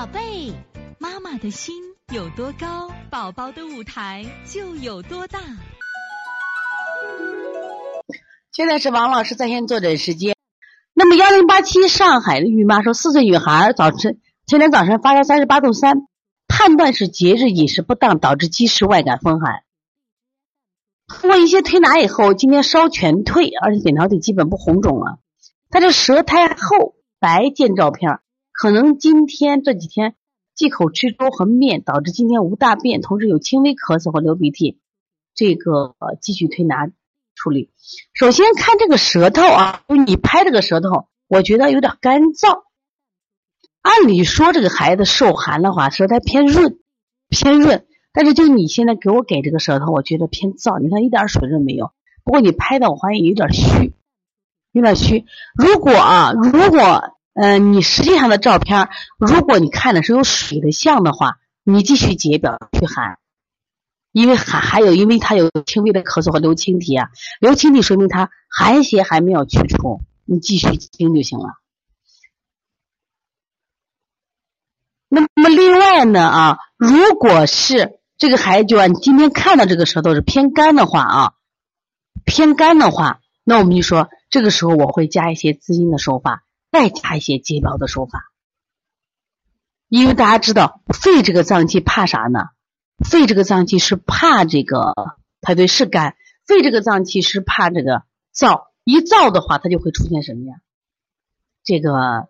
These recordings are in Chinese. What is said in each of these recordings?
宝贝，妈妈的心有多高，宝宝的舞台就有多大。现在是王老师在线坐诊时间。那么幺零八七上海的孕妈说，四岁女孩早晨前天早晨发烧三十八度三，判断是节日饮食不当导致积食外感风寒。通过一些推拿以后，今天烧全退，而且扁桃体基本不红肿了。她这舌苔厚白见照片，可能今天这几天忌口吃粥和面，导致今天无大便，同时有轻微咳嗽和流鼻涕。这个继续推拿。处理，首先看这个舌头啊，就你拍这个舌头，我觉得有点干燥。按理说这个孩子受寒的话，舌苔偏润，偏润。但是就你现在给我给这个舌头，我觉得偏燥。你看一点水润没有。不过你拍的我发现有点虚，有点虚。如果啊，如果嗯，你实际上的照片，如果你看的是有水的像的话，你继续解表去寒。因为还还有，因为他有轻微的咳嗽和流清涕啊，流清涕说明他寒邪还没有去除，你继续清就行了。那么另外呢啊，如果是这个孩子就按今天看到这个舌头是偏干的话啊，偏干的话，那我们就说这个时候我会加一些滋阴的手法，再加一些解表的手法，因为大家知道肺这个脏器怕啥呢？肺这个脏器是怕这个，它对是肝。肺这个脏器是怕这个燥，一燥的话，它就会出现什么呀？这个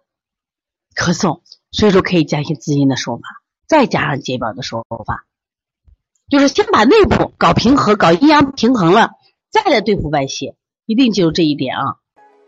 咳嗽。所以说可以加一些滋阴的手法，再加上解表的手法，就是先把内部搞平和，搞阴阳平衡了，再来对付外邪。一定记住这一点啊！